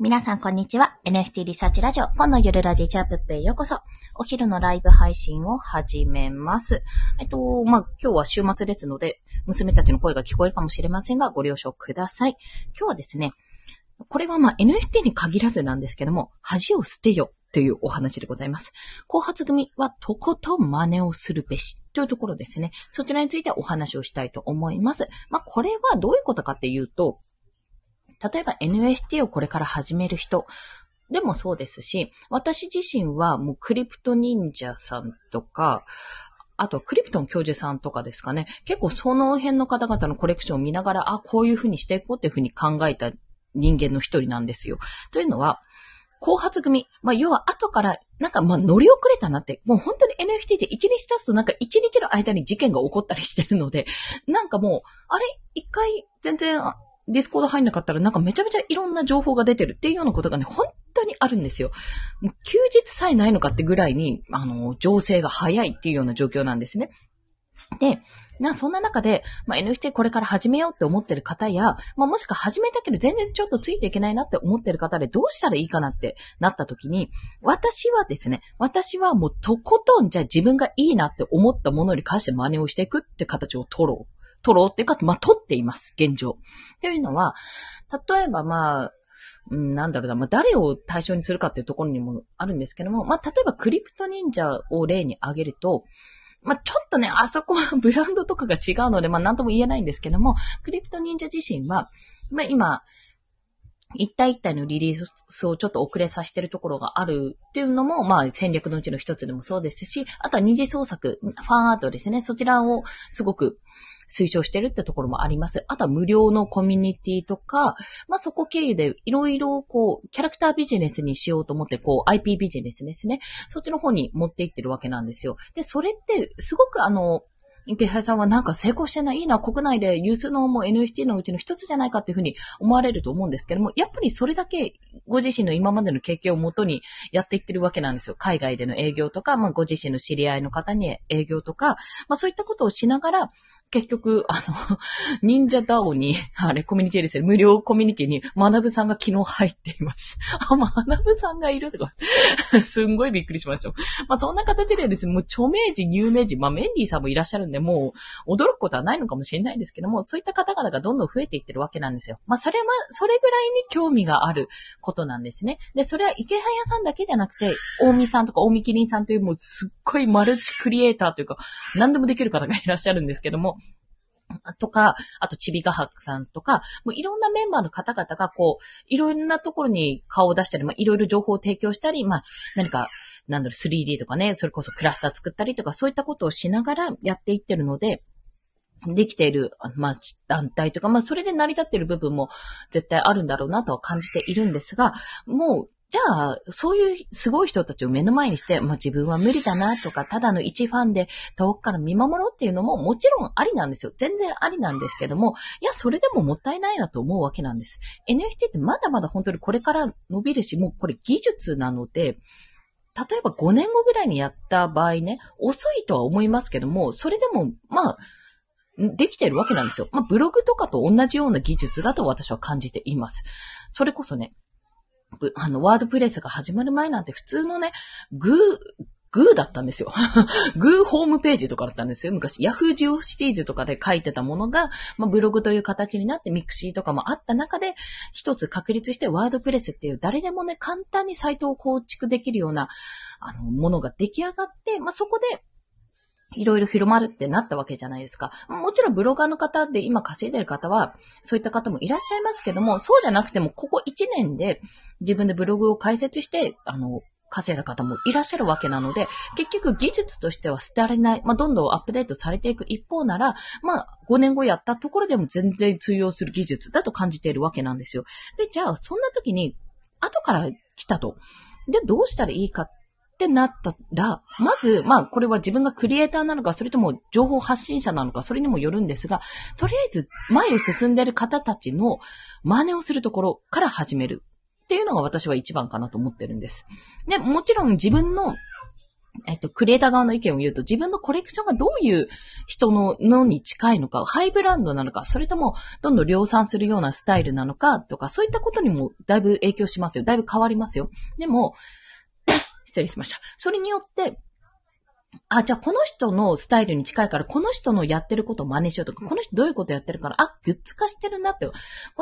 皆さんこんにちは。NFT リサーチラジオ、今のゆるラジチャープッペへようこそ。お昼のライブ配信を始めます。えっと、まあ、今日は週末ですので、娘たちの声が聞こえるかもしれませんが、ご了承ください。今日はですね、これはまあ NFT に限らずなんですけども、恥を捨てよというお話でございます。後発組はとことん真似をするべしというところですね。そちらについてお話をしたいと思います。まあ、これはどういうことかっていうと、例えば NFT をこれから始める人でもそうですし、私自身はもうクリプト忍者さんとか、あとは、クリプトン教授さんとかですかね。結構その辺の方々のコレクションを見ながら、あ、こういう風にしていこうっていう風に考えた人間の一人なんですよ。というのは、後発組。まあ、要は後から、なんかまあ乗り遅れたなって、もう本当に NFT って1日経つとなんか1日の間に事件が起こったりしてるので、なんかもう、あれ？一回全然ディスコード入んなかったらなんかめちゃめちゃいろんな情報が出てるっていうようなことがね、本当にあるんですよ。もう休日さえないのかってぐらいに、あの、情勢が早いっていうような状況なんですね。で、な、そんな中で、まあ、NFT これから始めようって思ってる方や、まあ、もしくは始めたけど全然ちょっとついていけないなって思ってる方でどうしたらいいかなってなった時に、私はですね、私はもうとことんじゃあ自分がいいなって思ったものに関して真似をしていくって形を取ろう取ろうっていうか、まあ、取っています、現状。っていうのは、例えばまあ、うん、なんだろうな、まあ、誰を対象にするかっていうところにもあるんですけども、まあ、例えばクリプト忍者を例に挙げると、まあ、ちょっとね、あそこはブランドとかが違うので、まあ、なんとも言えないんですけども、クリプト忍者自身は、まあ、今、一体一体のリリースをちょっと遅れさせてるところがあるっていうのも、まあ戦略のうちの一つでもそうですし、あとは二次創作、ファンアートですね。そちらをすごく推奨してるってところもあります。あとは無料のコミュニティとか、まあ、そこ経由でいろいろこう、キャラクタービジネスにしようと思って、こう、IP ビジネスですね。そっちの方に持っていってるわけなんですよ。で、それってすごくあの、池原さんはなんか成功してない、いいな、国内で有数のもう NFT のうちの一つじゃないかっていうふうに思われると思うんですけども、やっぱりそれだけご自身の今までの経験をもとにやっていってるわけなんですよ。海外での営業とか、まあご自身の知り合いの方に営業とか、まあそういったことをしながら、結局、あの、忍者ダオに、あれ、コミュニティですよ。無料コミュニティに、学ぶさんが昨日入っています。あ、学ぶさんがいるとか、すんごいびっくりしました。まあ、そんな形でですね、もう著名人、有名人、まあ、メンディーさんもいらっしゃるんで、もう、驚くことはないのかもしれないんですけども、そういった方々がどんどん増えていってるわけなんですよ。まあ、それは、それぐらいに興味があることなんですね。で、それは池早さんだけじゃなくて、大見さんとか大見キリンさんという、もうすっごいマルチクリエイターというか、何でもできる方がいらっしゃるんですけども、とか、あと、ちびがはくさんとか、もういろんなメンバーの方々が、こう、いろんなところに顔を出したり、まあ、いろいろ情報を提供したり、まあ、何か、なんだろう、3D とかね、それこそクラスター作ったりとか、そういったことをしながらやっていってるので、できている、まあ、団体とか、まあ、それで成り立っている部分も絶対あるんだろうなとは感じているんですが、もう、じゃあ、そういうすごい人たちを目の前にして、まあ、自分は無理だなとか、ただの一ファンで遠くから見守ろうっていうのももちろんありなんですよ。全然ありなんですけども、いや、それでももったいないなと思うわけなんです。NFT ってまだまだ本当にこれから伸びるし、もうこれ技術なので、例えば5年後ぐらいにやった場合ね、遅いとは思いますけども、それでも、まあ、できてるわけなんですよ。まあ、ブログとかと同じような技術だと私は感じています。それこそね、あの、ワードプレスが始まる前なんて普通のね、 goo、goo だったんですよ。goo ホームページとかだったんですよ。昔、ヤフージオシティーズとかで書いてたものが、まあ、ブログという形になってミクシーとかもあった中で、一つ確立してワードプレスっていう誰でもね、簡単にサイトを構築できるような、あの、ものが出来上がって、まあ、そこで、いろいろ広まるってなったわけじゃないですか。もちろんブロガーの方で今稼いでる方は、そういった方もいらっしゃいますけども、そうじゃなくても、ここ1年で自分でブログを開設して、あの、稼いだ方もいらっしゃるわけなので、結局技術としては捨てられない、まあ、どんどんアップデートされていく一方なら、まあ、5年後やったところでも全然通用する技術だと感じているわけなんですよ。で、じゃあ、そんな時に、後から来たと。で、どうしたらいいかっってなったら、まず、まあ、これは自分がクリエイターなのか、それとも情報発信者なのか、それにもよるんですが、とりあえず前を進んでいる方たちの真似をするところから始めるっていうのが私は一番かなと思ってるんです。で、もちろん自分のえっと、クリエイター側の意見を言うと、自分のコレクションがどういう人ののに近いのか、ハイブランドなのか、それとも、どんどん量産するようなスタイルなのか、とか、そういったことにもだいぶ影響しますよ。だいぶ変わりますよ。でも、失礼しました。それによって、あ、じゃあこの人のスタイルに近いから、この人のやってることを真似しようとか、この人どういうことやってるから、あ、グッズ化してるなって、こ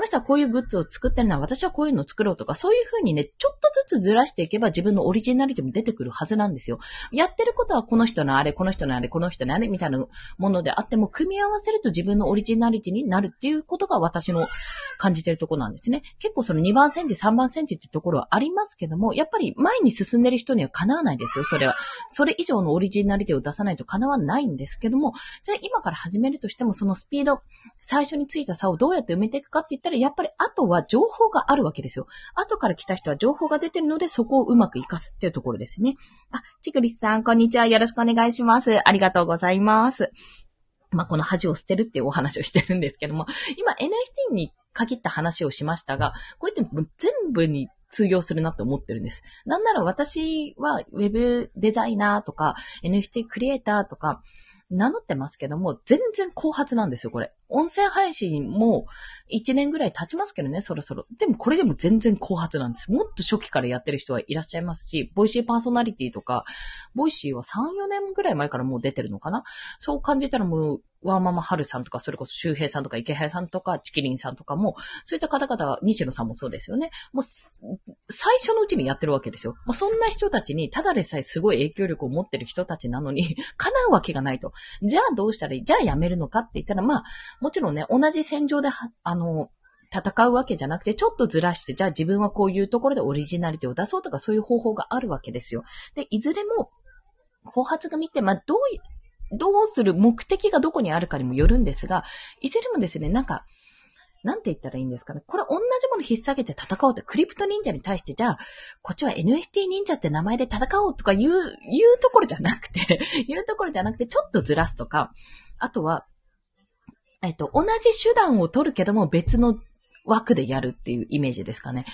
の人はこういうグッズを作ってるな、私はこういうのを作ろうとか、そういう風にね、ちょっとずつずらしていけば自分のオリジナリティも出てくるはずなんですよ。やってることはこの人のあれ、この人のあれ、この人のあれ、みたいなものであっても、組み合わせると自分のオリジナリティになるっていうことが私の感じてるところなんですね。結構その2番センチ、3番センチっていうところはありますけども、やっぱり前に進んでる人にはかなわないですよ、それは。それ以上のオリジナリティを出さないと叶わないんですけども、じゃあ今から始めるとしても、そのスピード、最初についた差をどうやって埋めていくかって言ったら、やっぱりあとは情報があるわけですよ。後から来た人は情報が出てるので、そこをうまく活かすっていうところですね。あ、ちぐりさん、こんにちは。よろしくお願いします。ありがとうございます。まあ、この恥を捨てるっていうお話をしてるんですけども、今 NFT に限った話をしましたが、これって全部に通用するなって思ってるんです。なんなら私は Web デザイナーとか NFT クリエイターとか名乗ってますけども、全然後発なんですよ、これ。音声配信も1年ぐらい経ちますけどね、そろそろ。でもこれでも全然後発なんです。もっと初期からやってる人はいらっしゃいますし、ボイシーパーソナリティとか、ボイシーは3、4年ぐらい前からもう出てるのかな？そう感じたらもう、ワーママハルさんとか、それこそ周平さんとか池原さんとか、ちきりんさんとかも、そういった方々は、西野さんもそうですよね。もう、最初のうちにやってるわけですよ。まあ、そんな人たちに、ただでさえすごい影響力を持ってる人たちなのに、叶うわけがないと。じゃあどうしたらいい？じゃあやめるのかって言ったら、まあ、もちろんね、同じ戦場であの、戦うわけじゃなくて、ちょっとずらして、じゃあ自分はこういうところでオリジナリティを出そうとか、そういう方法があるわけですよ。で、いずれも、後発組って、まあ、どうどうする目的がどこにあるかにもよるんですが、いずれもですね、なんか、なんて言ったらいいんですかね。これ同じもの引っ提げて戦おうって、クリプト忍者に対して、じゃあ、こっちは NFT 忍者って名前で戦おうとか言う、言うところじゃなくて 言うところじゃなくて、ちょっとずらすとか、あとは、えっと、同じ手段を取るけども別の枠でやるっていうイメージですかね。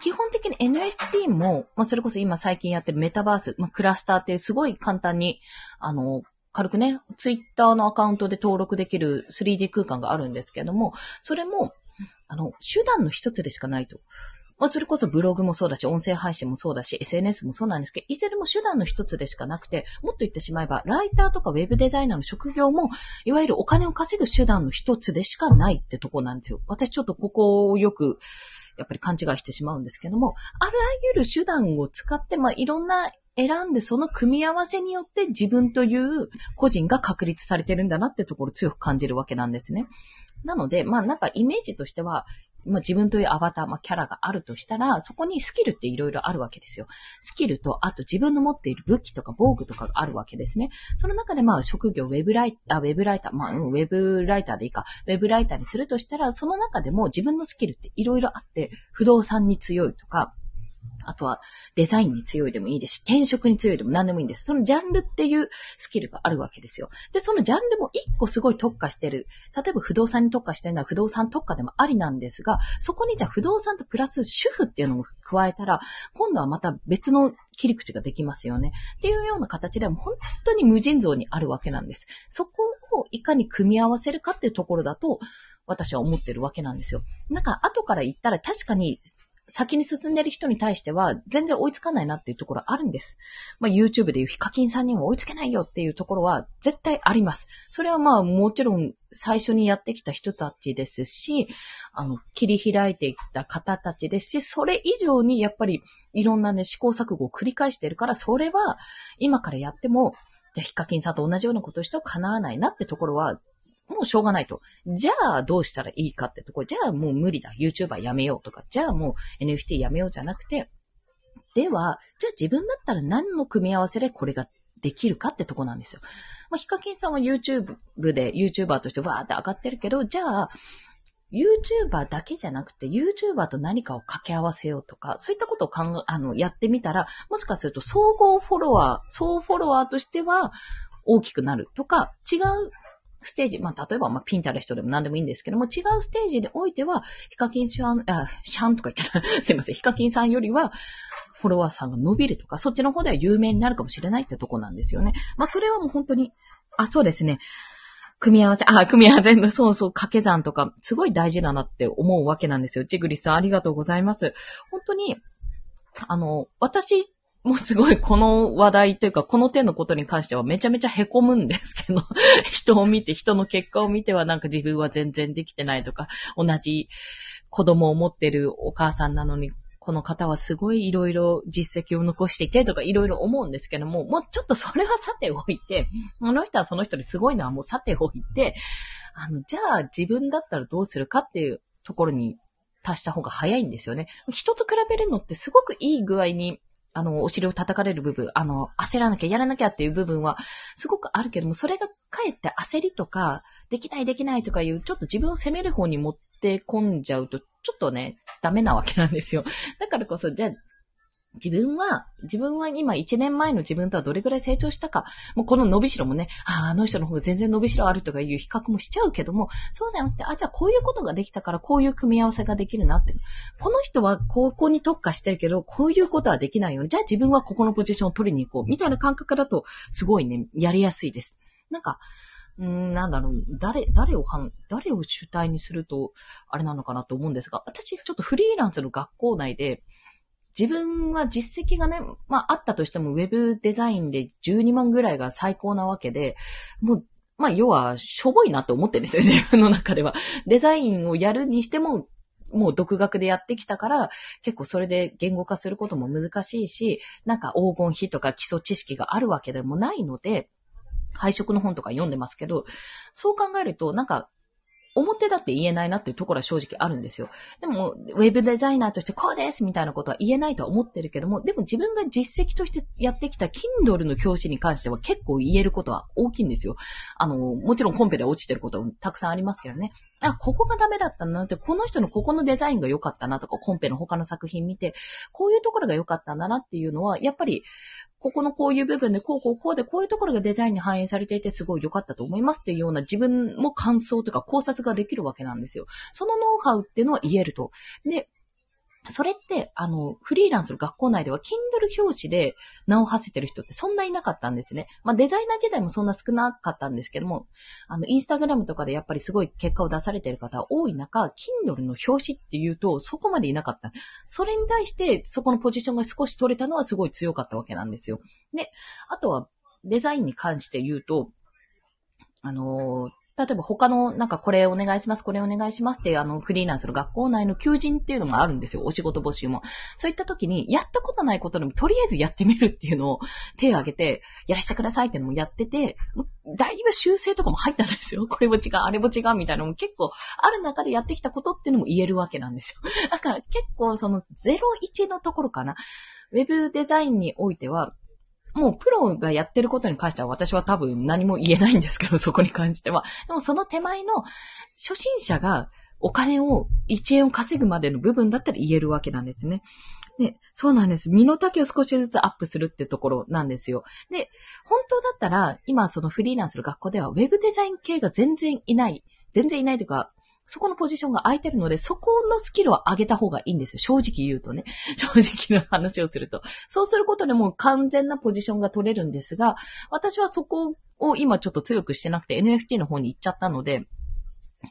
基本的に NFT も、まあ、それこそ今最近やってるメタバース、まあ、クラスターっていうすごい簡単に、あの、軽くね、ツイッターのアカウントで登録できる 3D 空間があるんですけども、それも、あの、手段の一つでしかないと。まあ、それこそブログもそうだし、音声配信もそうだし、SNS もそうなんですけど、いずれも手段の一つでしかなくて、もっと言ってしまえば、ライターとかウェブデザイナーの職業も、いわゆるお金を稼ぐ手段の一つでしかないってとこなんですよ。私ちょっとここをよく、やっぱり勘違いしてしまうんですけども、あらゆる手段を使って、まあ、いろんな選んでその組み合わせによって自分という個人が確立されてるんだなってところを強く感じるわけなんですね。なので、まあなんかイメージとしては、まあ、自分というアバター、まあ、キャラがあるとしたら、そこにスキルっていろいろあるわけですよ。スキルと、あと自分の持っている武器とか防具とかがあるわけですね。その中でまあ、職業、ウェブライター、ウェブライター、まあ、うん、ウェブライターでいいか、ウェブライターにするとしたら、その中でも自分のスキルっていろいろあって、不動産に強いとか、あとはデザインに強いでもいいですし、転職に強いでも何でもいいんです。そのジャンルっていうスキルがあるわけですよ。で、そのジャンルも一個すごい特化してる。例えば不動産に特化してるのは不動産特化でもありなんですが、そこにじゃあ不動産とプラス主婦っていうのを加えたら、今度はまた別の切り口ができますよね。っていうような形でも本当に無尽蔵にあるわけなんです。そこをいかに組み合わせるかっていうところだと、私は思ってるわけなんですよ。なんか後から言ったら確かに先に進んでる人に対しては全然追いつかないなっていうところあるんです。まあ YouTube でいうヒカキンさんにも追いつけないよっていうところは絶対あります。それはまあもちろん最初にやってきた人たちですし、あの、切り開いていった方たちですし、それ以上にやっぱりいろんなね、試行錯誤を繰り返してるから、それは今からやっても、じゃヒカキンさんと同じようなことをしては叶わないなってところはもうしょうがないと。じゃあどうしたらいいかってとこ、じゃあもう無理だ。YouTuber やめようとか、じゃあもう NFT やめようじゃなくて、では、じゃあ自分だったら何の組み合わせでこれができるかってとこなんですよ。まあ、ヒカキンさんは YouTube で YouTuber としてわーって上がってるけど、じゃあ、YouTuber だけじゃなくて、YouTuber と何かを掛け合わせようとか、そういったことを考え、あの、やってみたら、もしかすると総合フォロワー、総フォロワーとしては大きくなるとか、違うステージ、まあ、例えば、まあ、ピンタレストでも何でもいいんですけども、違うステージでおいては、ヒカキンシャン、あ、シャンとか言っちゃった。すいません。ヒカキンさんよりは、フォロワーさんが伸びるとか、そっちの方では有名になるかもしれないってとこなんですよね。まあ、それはもう本当に、あ、そうですね。組み合わせ、あ、組み合わせの、そうそう、掛け算とか、すごい大事だなって思うわけなんですよ。ジグリスさん、ありがとうございます。本当に、あの、私もうすごいこの話題というか、この点のことに関してはめちゃめちゃ凹むんですけど、人を見て、人の結果を見てはなんか自分は全然できてないとか、同じ子供を持ってるお母さんなのに、この方はすごいいろいろ実績を残していてとかいろいろ思うんですけども、もうちょっとそれはさておいて、あの人はその人ですごいのはもうさておいて、あの、じゃあ自分だったらどうするかっていうところに達した方が早いんですよね。人と比べるのってすごくいい具合にあの、お尻を叩かれる部分、あの、焦らなきゃ、やらなきゃっていう部分は、すごくあるけども、それがかえって焦りとか、できないできないとかいう、ちょっと自分を責める方に持って込んじゃうと、ちょっとね、ダメなわけなんですよ。だからこそ、じゃあ、自分は、自分は今1年前の自分とはどれくらい成長したか、もうこの伸びしろもね、ああ、あの人の方が全然伸びしろあるとかいう比較もしちゃうけども、そうじゃなくて、あ、じゃあこういうことができたからこういう組み合わせができるなって。この人はここに特化してるけど、こういうことはできないよね。じゃあ自分はここのポジションを取りに行こう。みたいな感覚だと、すごいね、やりやすいです。なんか、んなんだろう、誰、誰をはん、誰を主体にすると、あれなのかなと思うんですが、私ちょっとフリーランスの学校内で、自分は実績がね、まああったとしてもウェブデザインで12万ぐらいが最高なわけで、もう、まあ要はしょぼいなと思ってるんですよ、自分の中では。デザインをやるにしても、もう独学でやってきたから、結構それで言語化することも難しいし、なんか黄金比とか基礎知識があるわけでもないので、配色の本とか読んでますけど、そう考えると、なんか表だって言えないなっていうところは正直あるんですよ。でも、ウェブデザイナーとしてこうですみたいなことは言えないとは思ってるけども、でも自分が実績としてやってきた Kindle の表紙に関しては結構言えることは大きいんですよ。あの、もちろんコンペで落ちてることたくさんありますけどね。あ、ここがダメだったんだなって、この人のここのデザインが良かったなとか、コンペの他の作品見て、こういうところが良かったんだなっていうのは、やっぱり、ここのこういう部分で、こうこうこうで、こういうところがデザインに反映されていて、すごい良かったと思いますっていうような自分も感想とか考察ができるわけなんですよ。そのノウハウっていうのは言えると。で、それって、あの、フリーランスの学校内では、Kindle 表紙で名を馳せてる人ってそんないなかったんですね。まあ、デザイナー自体もそんな少なかったんですけども、あの、インスタグラムとかでやっぱりすごい結果を出されてる方多い中、Kindle の表紙っていうと、そこまでいなかった。それに対して、そこのポジションが少し取れたのはすごい強かったわけなんですよ。で、あとは、デザインに関して言うと、あのー例えば他の、なんかこれお願いします、これお願いしますっていうあのフリーランスの学校内の求人っていうのもあるんですよ。お仕事募集も。そういった時に、やったことないことでもとりあえずやってみるっていうのを手を挙げて、やらせてくださいっていうのもやってて、だいぶ修正とかも入ったんですよ。これも違う、あれも違うみたいなのも結構ある中でやってきたことっていうのも言えるわけなんですよ。だから結構その01のところかな。ウェブデザインにおいては、もうプロがやってることに関しては私は多分何も言えないんですけど、そこに関しては。でもその手前の初心者がお金を1円を稼ぐまでの部分だったら言えるわけなんですね。で、そうなんです。身の丈を少しずつアップするってところなんですよ。で、本当だったら、今そのフリーランスの学校では、ウェブデザイン系が全然いない。全然いないというか、そこのポジションが空いてるので、そこのスキルを上げた方がいいんですよ。正直言うとね。正直な話をすると。そうすることでもう完全なポジションが取れるんですが、私はそこを今ちょっと強くしてなくて NFT の方に行っちゃったので、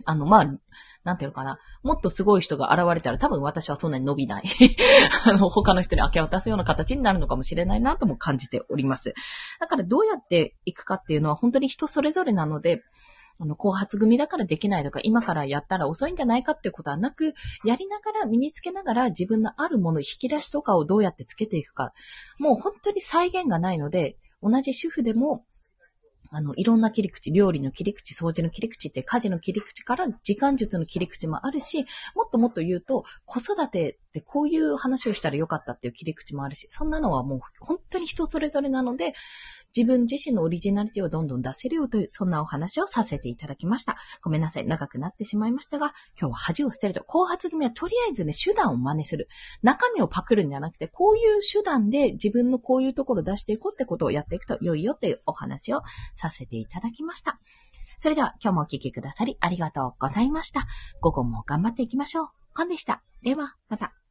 あの、まあ、なんていうのかな。もっとすごい人が現れたら多分私はそんなに伸びない。あの、他の人に明け渡すような形になるのかもしれないなとも感じております。だからどうやっていくかっていうのは本当に人それぞれなので、あの、後発組だからできないとか、今からやったら遅いんじゃないかっていうことはなく、やりながら、身につけながら自分のあるもの、引き出しとかをどうやってつけていくか。もう本当に再現がないので、同じ主婦でも、あの、いろんな切り口、料理の切り口、掃除の切り口って家事の切り口から時間術の切り口もあるし、もっともっと言うと、子育てってこういう話をしたらよかったっていう切り口もあるし、そんなのはもう本当に人それぞれなので、自分自身のオリジナリティをどんどん出せるよという、そんなお話をさせていただきました。ごめんなさい。長くなってしまいましたが、今日は恥を捨てると、後発組はとりあえずね、手段を真似する。中身をパクるんじゃなくて、こういう手段で自分のこういうところを出していこうってことをやっていくと良いよというお話をさせていただきました。それでは今日もお聴きくださりありがとうございました。午後も頑張っていきましょう。コンでした。では、また。